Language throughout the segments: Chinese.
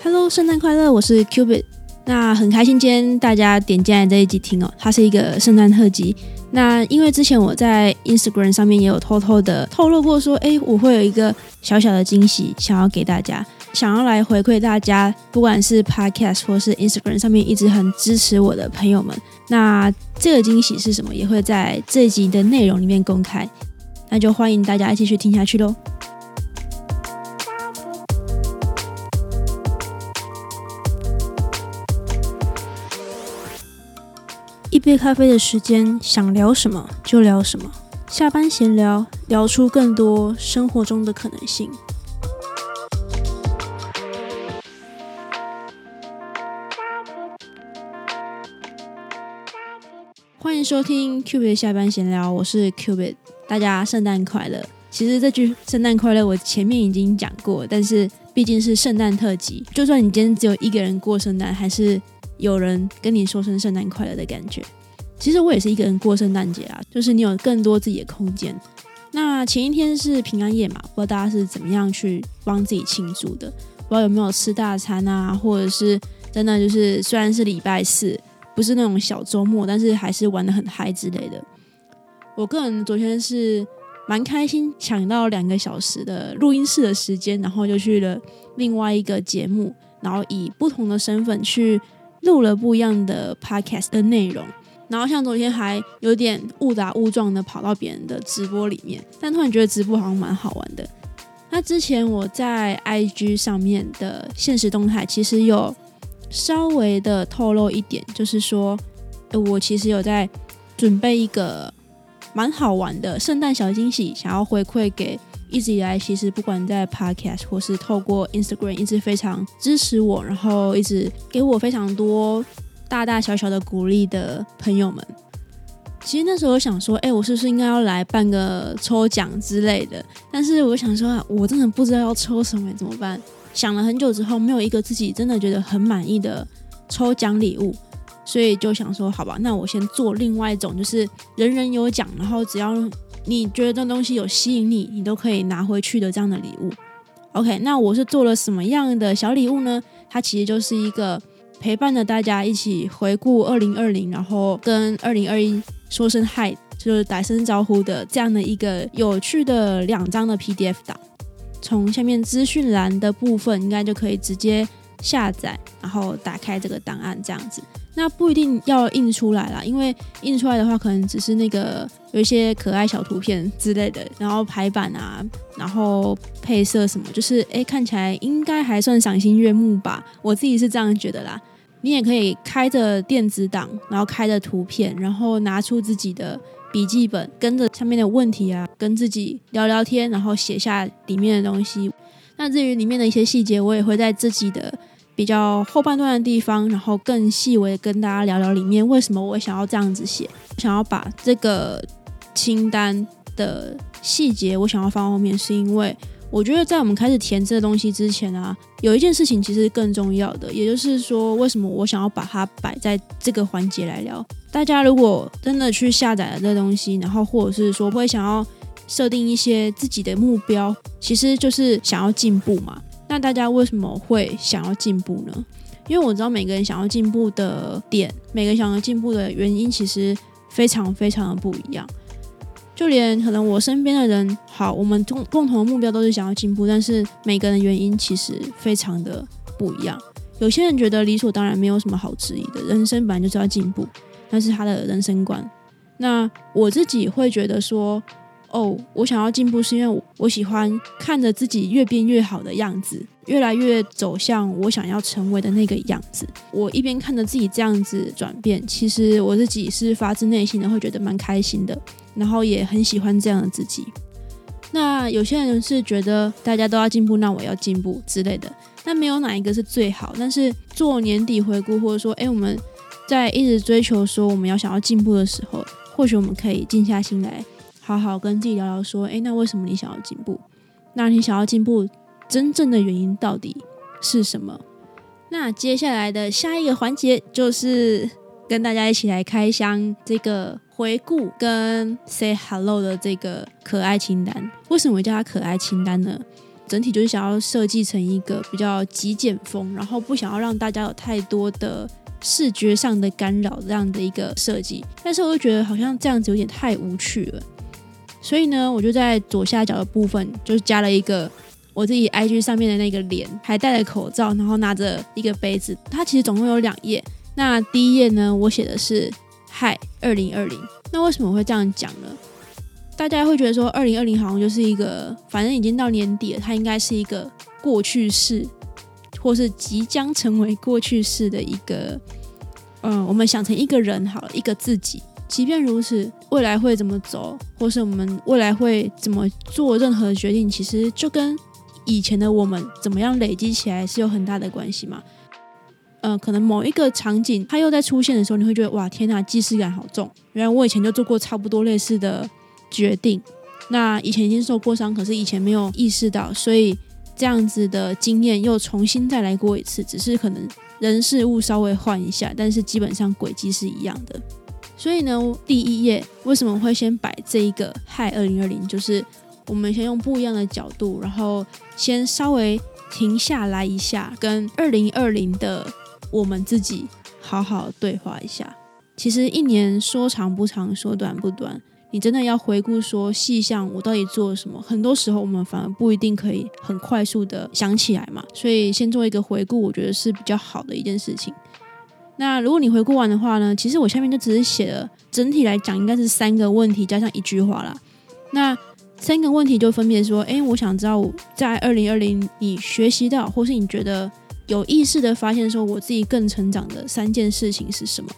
Hello，圣诞快乐！我是 Cubit。那很开心今天大家点进来这一集听哦，它是一个圣诞特辑。那因为之前我在 Instagram 上面也有偷偷的透露过，说诶，我会有一个小小的惊喜想要给大家，想要来回馈大家，不管是 Podcast 或是 Instagram 上面一直很支持我的朋友们。那这个惊喜是什么，也会在这集的内容里面公开。那就欢迎大家继续听下去喽。一杯咖啡的时间，想聊什么就聊什么。下班闲聊，聊出更多生活中的可能性。欢迎收听 Cubit 下班闲聊，我是 Cubit，大家圣诞快乐。其实这句圣诞快乐我前面已经讲过，但是毕竟是圣诞特辑，就算你今天只有一个人过圣诞，还是。有人跟你说声圣诞快乐的感觉，其实我也是一个人过圣诞节啊，就是你有更多自己的空间。那前一天是平安夜嘛，不知道大家是怎么样去帮自己庆祝的？不知道有没有吃大餐啊，或者是真的就是虽然是礼拜四，不是那种小周末，但是还是玩的很嗨之类的。我个人昨天是蛮开心，抢到两个小时的录音室的时间，然后就去了另外一个节目，然后以不同的身份去。录了不一样的 podcast 的内容，然后像昨天还有点误打误撞的跑到别人的直播里面，但突然觉得直播好像蛮好玩的。那之前我在 IG 上面的现实动态其实有稍微的透露一点，就是说我其实有在准备一个蛮好玩的圣诞小惊喜，想要回馈给。一直以来，其实不管在 Podcast 或是透过 Instagram，一直非常支持我，然后一直给我非常多大大小小的鼓励的朋友们。其实那时候想说，哎，我是不是应该要来办个抽奖之类的？但是我想说，啊我真的不知道要抽什么，怎么办？想了很久之后，没有一个自己真的觉得很满意的抽奖礼物，所以就想说，好吧，那我先做另外一种，就是人人有奖，然后只要。你觉得这东西有吸引力，你都可以拿回去的这样的礼物。OK，那我是做了什么样的小礼物呢？它其实就是一个陪伴着大家一起回顾二零二零，然后跟二零二一说声嗨，就是打声招呼的这样的一个有趣的两张的 PDF 档。从下面资讯栏的部分，应该就可以直接下载，然后打开这个档案这样子。那不一定要印出来啦，因为印出来的话，可能只是那个有一些可爱小图片之类的，然后排版啊，然后配色什么，就是诶看起来应该还算赏心悦目吧。我自己是这样觉得啦。你也可以开着电子档，然后开着图片，然后拿出自己的笔记本，跟着下面的问题啊，跟自己聊聊天，然后写下里面的东西。那至于里面的一些细节，我也会在自己的。比较后半段的地方，然后更细微的跟大家聊聊里面为什么我想要这样子写，想要把这个清单的细节我想要放后面，是因为我觉得在我们开始填这个东西之前啊，有一件事情其实更重要的，也就是说为什么我想要把它摆在这个环节来聊。大家如果真的去下载了这东西，然后或者是说会想要设定一些自己的目标，其实就是想要进步嘛。大家为什么会想要进步呢？因为我知道每个人想要进步的点，每个人想要进步的原因其实非常非常的不一样。就连可能我身边的人，好，我们共共同的目标都是想要进步，但是每个人原因其实非常的不一样。有些人觉得理所当然，没有什么好质疑的，人生本来就是要进步，那是他的人生观。那我自己会觉得说。哦，我想要进步，是因为我喜欢看着自己越变越好的样子，越来越走向我想要成为的那个样子。我一边看着自己这样子转变，其实我自己是发自内心的会觉得蛮开心的，然后也很喜欢这样的自己。那有些人是觉得大家都要进步，那我要进步之类的，但没有哪一个是最好。但是做年底回顾，或者说，哎，我们在一直追求说我们要想要进步的时候，或许我们可以静下心来。好好跟自己聊聊，说，诶，那为什么你想要进步？那你想要进步真正的原因到底是什么？那接下来的下一个环节就是跟大家一起来开箱这个回顾跟 say hello 的这个可爱清单。为什么我叫它可爱清单呢？整体就是想要设计成一个比较极简风，然后不想要让大家有太多的视觉上的干扰这样的一个设计。但是我又觉得好像这样子有点太无趣了，所以呢，我就在左下角的部分就是加了一个我自己 IG 上面的那个脸，还戴了口罩，然后拿着一个杯子。它其实总共有两页。那第一页呢，我写的是“嗨，二零二零”。那为什么会这样讲呢？大家会觉得说，二零二零好像就是一个，反正已经到年底了，它应该是一个过去式，或是即将成为过去式的一个，嗯，我们想成一个人好了，一个自己。即便如此，未来会怎么走，或是我们未来会怎么做任何决定，其实就跟以前的我们怎么样累积起来是有很大的关系嘛。呃，可能某一个场景它又在出现的时候，你会觉得哇，天哪，既视感好重。原来我以前就做过差不多类似的。决定，那以前已经受过伤，可是以前没有意识到，所以这样子的经验又重新再来过一次，只是可能人事物稍微换一下，但是基本上轨迹是一样的。所以呢，第一页为什么会先摆这一个“嗨二零二零”，就是我们先用不一样的角度，然后先稍微停下来一下，跟二零二零的我们自己好好对话一下。其实一年说长不长，说短不短。你真的要回顾说细项，我到底做了什么？很多时候我们反而不一定可以很快速的想起来嘛。所以先做一个回顾，我觉得是比较好的一件事情。那如果你回顾完的话呢，其实我下面就只是写了，整体来讲应该是三个问题加上一句话啦。那三个问题就分别说：诶，我想知道在二零二零你学习到，或是你觉得有意识的发现说我自己更成长的三件事情是什么？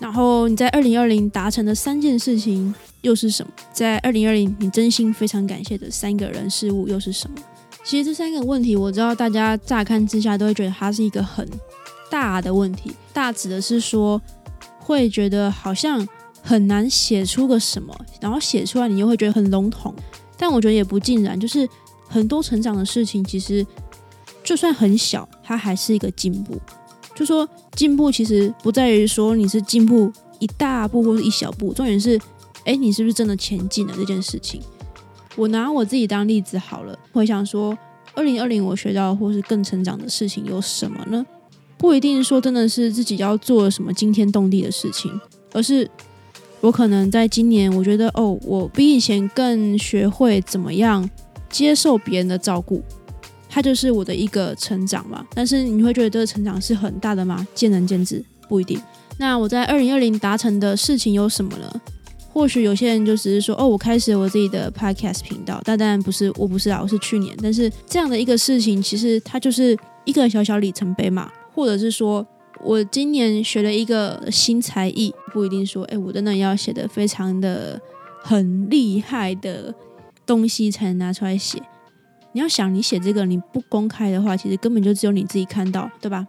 然后你在二零二零达成的三件事情。又是什么？在二零二零，你真心非常感谢的三个人事物又是什么？其实这三个问题，我知道大家乍看之下都会觉得它是一个很大的问题。大指的是说，会觉得好像很难写出个什么，然后写出来你又会觉得很笼统。但我觉得也不尽然，就是很多成长的事情，其实就算很小，它还是一个进步。就说进步其实不在于说你是进步一大步或者一小步，重点是。哎，你是不是真的前进了这件事情？我拿我自己当例子好了，回想说，二零二零我学到或是更成长的事情有什么呢？不一定说真的是自己要做什么惊天动地的事情，而是我可能在今年，我觉得哦，我比以前更学会怎么样接受别人的照顾，它就是我的一个成长嘛。但是你会觉得这个成长是很大的吗？见仁见智，不一定。那我在二零二零达成的事情有什么呢？或许有些人就只是说，哦，我开始我自己的 podcast 频道，但当然不是，我不是啊，我是去年。但是这样的一个事情，其实它就是一个小小里程碑嘛。或者是说我今年学了一个新才艺，不一定说，哎，我真的要写的非常的很厉害的东西才能拿出来写。你要想，你写这个你不公开的话，其实根本就只有你自己看到，对吧？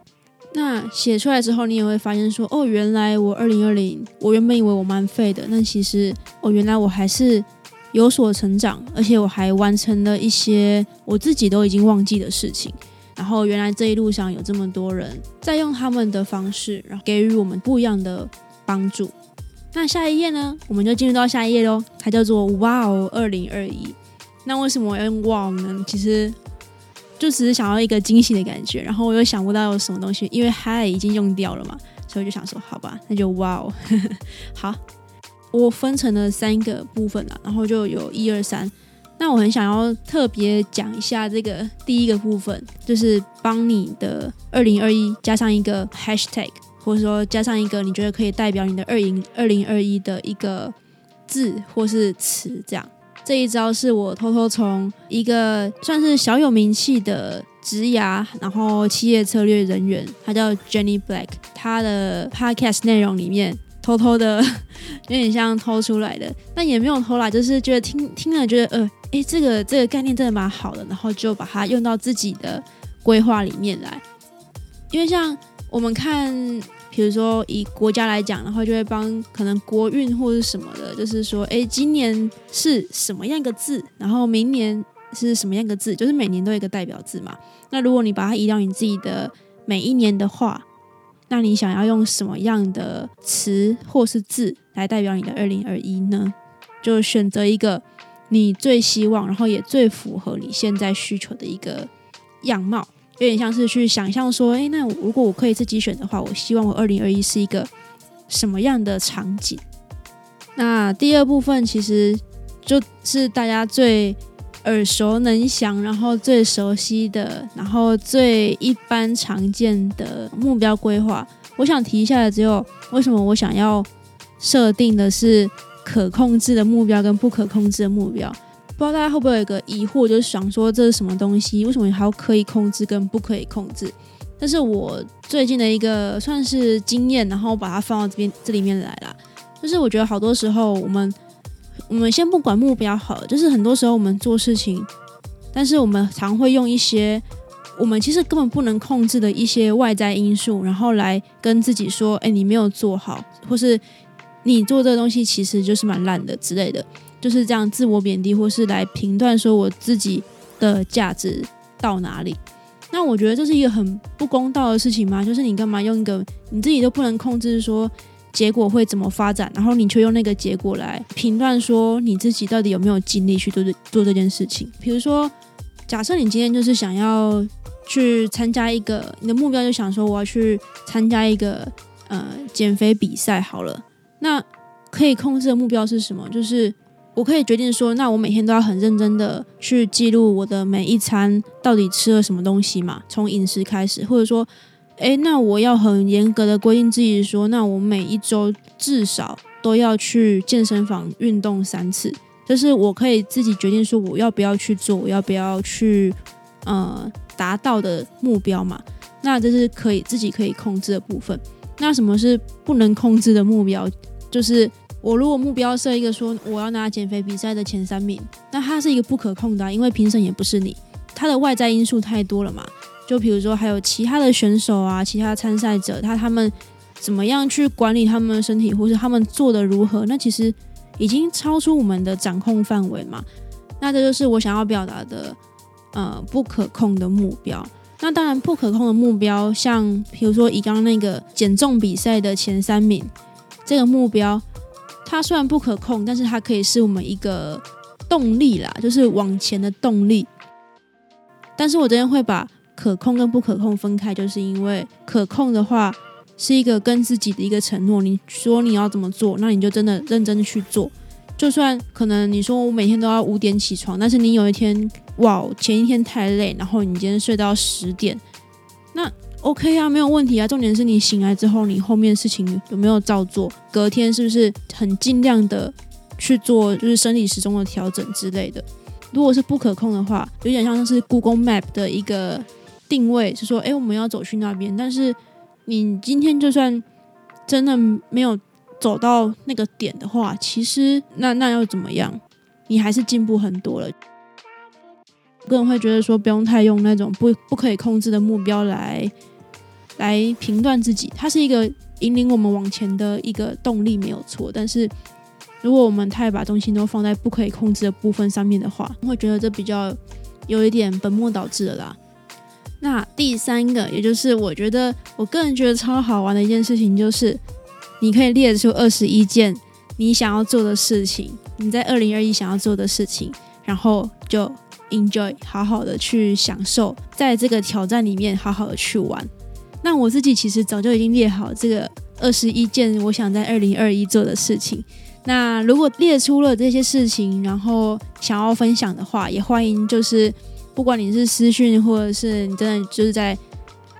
那写出来之后，你也会发现说，哦，原来我二零二零，我原本以为我蛮废的，那其实，哦，原来我还是有所成长，而且我还完成了一些我自己都已经忘记的事情。然后，原来这一路上有这么多人在用他们的方式，然后给予我们不一样的帮助。那下一页呢，我们就进入到下一页喽，它叫做“哇哦二零二一”。那为什么要用“哇”呢？其实。就只是想要一个惊喜的感觉，然后我又想不到有什么东西，因为嗨已经用掉了嘛，所以我就想说，好吧，那就哇哦，好，我分成了三个部分啊，然后就有一二三，那我很想要特别讲一下这个第一个部分，就是帮你的二零二一加上一个 hashtag，或者说加上一个你觉得可以代表你的二零二零二一的一个字或是词，这样。这一招是我偷偷从一个算是小有名气的职涯，然后企业策略人员，他叫 Jenny Black，他的 podcast 内容里面偷偷的，有点像偷出来的，但也没有偷啦，就是觉得听听了觉得呃，诶，这个这个概念真的蛮好的，然后就把它用到自己的规划里面来，因为像我们看。比如说以国家来讲，然后就会帮可能国运或者什么的，就是说，哎，今年是什么样个字，然后明年是什么样个字，就是每年都有一个代表字嘛。那如果你把它移到你自己的每一年的话，那你想要用什么样的词或是字来代表你的二零二一呢？就选择一个你最希望，然后也最符合你现在需求的一个样貌。有点像是去想象说，诶，那如果我可以自己选的话，我希望我二零二一是一个什么样的场景？那第二部分其实就是大家最耳熟能详，然后最熟悉的，然后最一般常见的目标规划。我想提一下的只有，为什么我想要设定的是可控制的目标跟不可控制的目标？不知道大家会不会有一个疑惑，就是想说这是什么东西？为什么还要可以控制跟不可以控制？但是我最近的一个算是经验，然后把它放到这边这里面来啦。就是我觉得好多时候，我们我们先不管目标好，就是很多时候我们做事情，但是我们常会用一些我们其实根本不能控制的一些外在因素，然后来跟自己说：“哎，你没有做好，或是你做这个东西其实就是蛮烂的之类的。”就是这样自我贬低，或是来评断说我自己的价值到哪里？那我觉得这是一个很不公道的事情吗？就是你干嘛用一个你自己都不能控制说结果会怎么发展，然后你却用那个结果来评断说你自己到底有没有精力去做做这件事情？比如说，假设你今天就是想要去参加一个，你的目标就想说我要去参加一个呃减肥比赛，好了，那可以控制的目标是什么？就是我可以决定说，那我每天都要很认真的去记录我的每一餐到底吃了什么东西嘛，从饮食开始，或者说，诶，那我要很严格的规定自己说，那我每一周至少都要去健身房运动三次，就是我可以自己决定说我要不要去做，我要不要去呃达到的目标嘛，那这是可以自己可以控制的部分。那什么是不能控制的目标？就是。我如果目标设一个说我要拿减肥比赛的前三名，那它是一个不可控的，因为评审也不是你，它的外在因素太多了嘛。就比如说还有其他的选手啊，其他参赛者，他他们怎么样去管理他们的身体，或是他们做的如何，那其实已经超出我们的掌控范围嘛。那这就是我想要表达的，呃，不可控的目标。那当然不可控的目标，像比如说以刚刚那个减重比赛的前三名这个目标。它虽然不可控，但是它可以是我们一个动力啦，就是往前的动力。但是我这边会把可控跟不可控分开，就是因为可控的话是一个跟自己的一个承诺，你说你要怎么做，那你就真的认真去做。就算可能你说我每天都要五点起床，但是你有一天哇，前一天太累，然后你今天睡到十点，那。OK 啊，没有问题啊。重点是你醒来之后，你后面事情有没有照做？隔天是不是很尽量的去做，就是生理时钟的调整之类的？如果是不可控的话，有点像是故宫 Map 的一个定位，是说，哎，我们要走去那边。但是你今天就算真的没有走到那个点的话，其实那那又怎么样？你还是进步很多了。个人会觉得说，不用太用那种不不可以控制的目标来。来评断自己，它是一个引领我们往前的一个动力，没有错。但是，如果我们太把重心都放在不可以控制的部分上面的话，会觉得这比较有一点本末倒置了啦。那第三个，也就是我觉得我个人觉得超好玩的一件事情，就是你可以列出二十一件你想要做的事情，你在二零二一想要做的事情，然后就 enjoy，好好的去享受，在这个挑战里面好好的去玩。那我自己其实早就已经列好这个二十一件我想在二零二一做的事情。那如果列出了这些事情，然后想要分享的话，也欢迎就是不管你是私讯或者是你真的就是在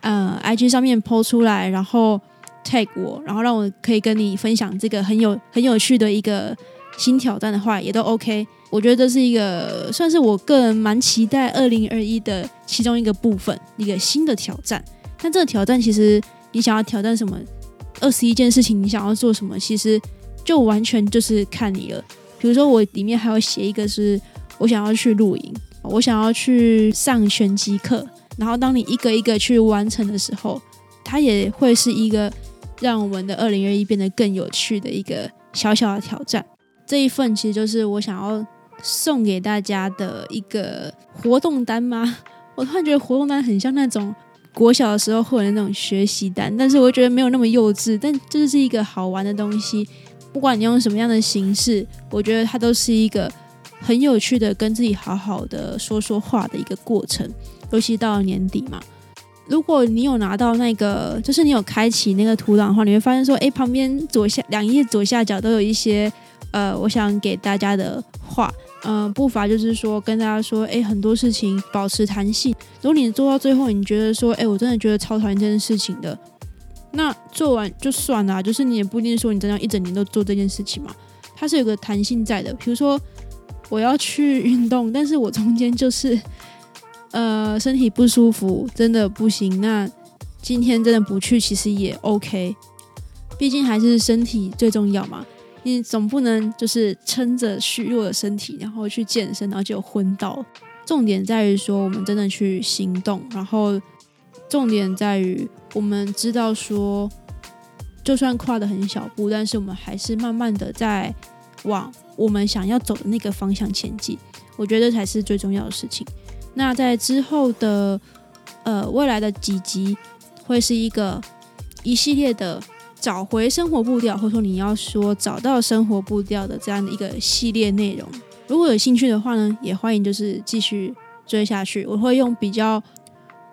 呃 IG 上面 PO 出来，然后 tag 我，然后让我可以跟你分享这个很有很有趣的一个新挑战的话，也都 OK。我觉得这是一个算是我个人蛮期待二零二一的其中一个部分，一个新的挑战。但这个挑战其实，你想要挑战什么？二十一件事情，你想要做什么？其实就完全就是看你了。比如说，我里面还要写一个，是我想要去露营，我想要去上拳击课。然后，当你一个一个去完成的时候，它也会是一个让我们的二零二一变得更有趣的一个小小的挑战。这一份其实就是我想要送给大家的一个活动单吗？我突然觉得活动单很像那种。国小的时候会有那种学习单，但是我觉得没有那么幼稚，但这是一个好玩的东西。不管你用什么样的形式，我觉得它都是一个很有趣的跟自己好好的说说话的一个过程。尤其到了年底嘛，如果你有拿到那个，就是你有开启那个图档的话，你会发现说，哎，旁边左下两页左下角都有一些，呃，我想给大家的话，嗯，不乏就是说跟大家说，哎，很多事情保持弹性。如果你做到最后，你觉得说，哎，我真的觉得超讨厌这件事情的，那做完就算了，就是你也不一定说你真的一整年都做这件事情嘛，它是有个弹性在的。比如说我要去运动，但是我中间就是。呃，身体不舒服，真的不行。那今天真的不去，其实也 OK。毕竟还是身体最重要嘛。你总不能就是撑着虚弱的身体，然后去健身，然后就昏倒。重点在于说，我们真的去行动。然后重点在于，我们知道说，就算跨的很小步，但是我们还是慢慢的在往我们想要走的那个方向前进。我觉得才是最重要的事情。那在之后的呃未来的几集，会是一个一系列的找回生活步调，或者说你要说找到生活步调的这样的一个系列内容。如果有兴趣的话呢，也欢迎就是继续追下去。我会用比较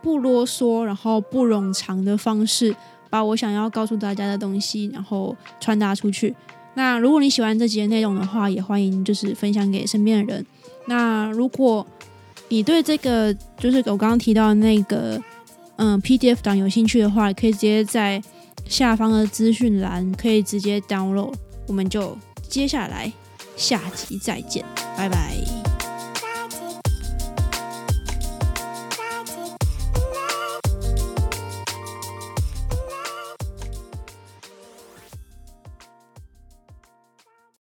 不啰嗦，然后不冗长的方式，把我想要告诉大家的东西，然后传达出去。那如果你喜欢这集的内容的话，也欢迎就是分享给身边的人。那如果你对这个就是我刚刚提到的那个嗯 PDF 档有兴趣的话，可以直接在下方的资讯栏可以直接 download。我们就接下来下集再见，拜拜。